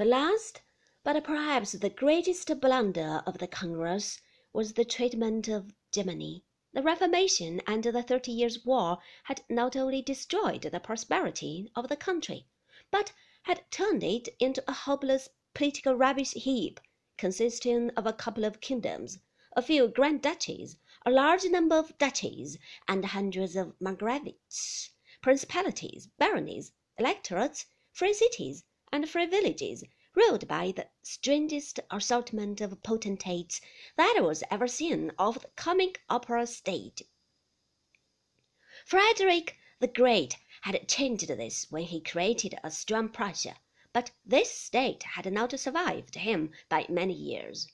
The last, but perhaps the greatest blunder of the Congress was the treatment of Germany. The Reformation and the Thirty Years' War had not only destroyed the prosperity of the country, but had turned it into a hopeless political rubbish heap, consisting of a couple of kingdoms, a few grand duchies, a large number of duchies, and hundreds of margravates, principalities, baronies, electorates, free cities, and free villages, ruled by the strangest assortment of potentates that was ever seen of the comic opera stage. Frederick the Great had changed this when he created a strong Prussia but this state had not survived him by many years.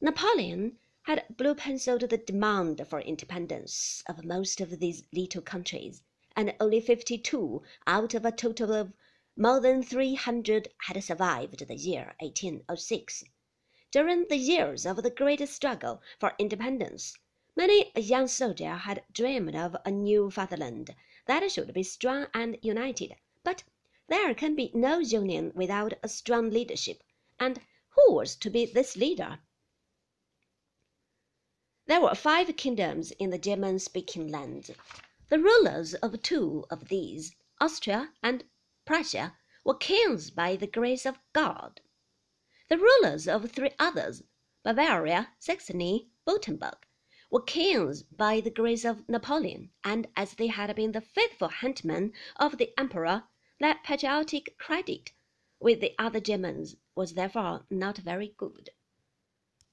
Napoleon had blue penciled the demand for independence of most of these little countries, and only fifty two out of a total of more than three hundred had survived the year 1806. During the years of the great struggle for independence, many a young soldier had dreamed of a new fatherland that should be strong and united, but there can be no union without a strong leadership, and who was to be this leader? There were five kingdoms in the German speaking lands. The rulers of two of these, Austria and Prussia, were kings by the grace of God. The rulers of three others, Bavaria, Saxony, Württemberg, were kings by the grace of Napoleon, and as they had been the faithful henchmen of the Emperor, their patriotic credit with the other Germans was therefore not very good.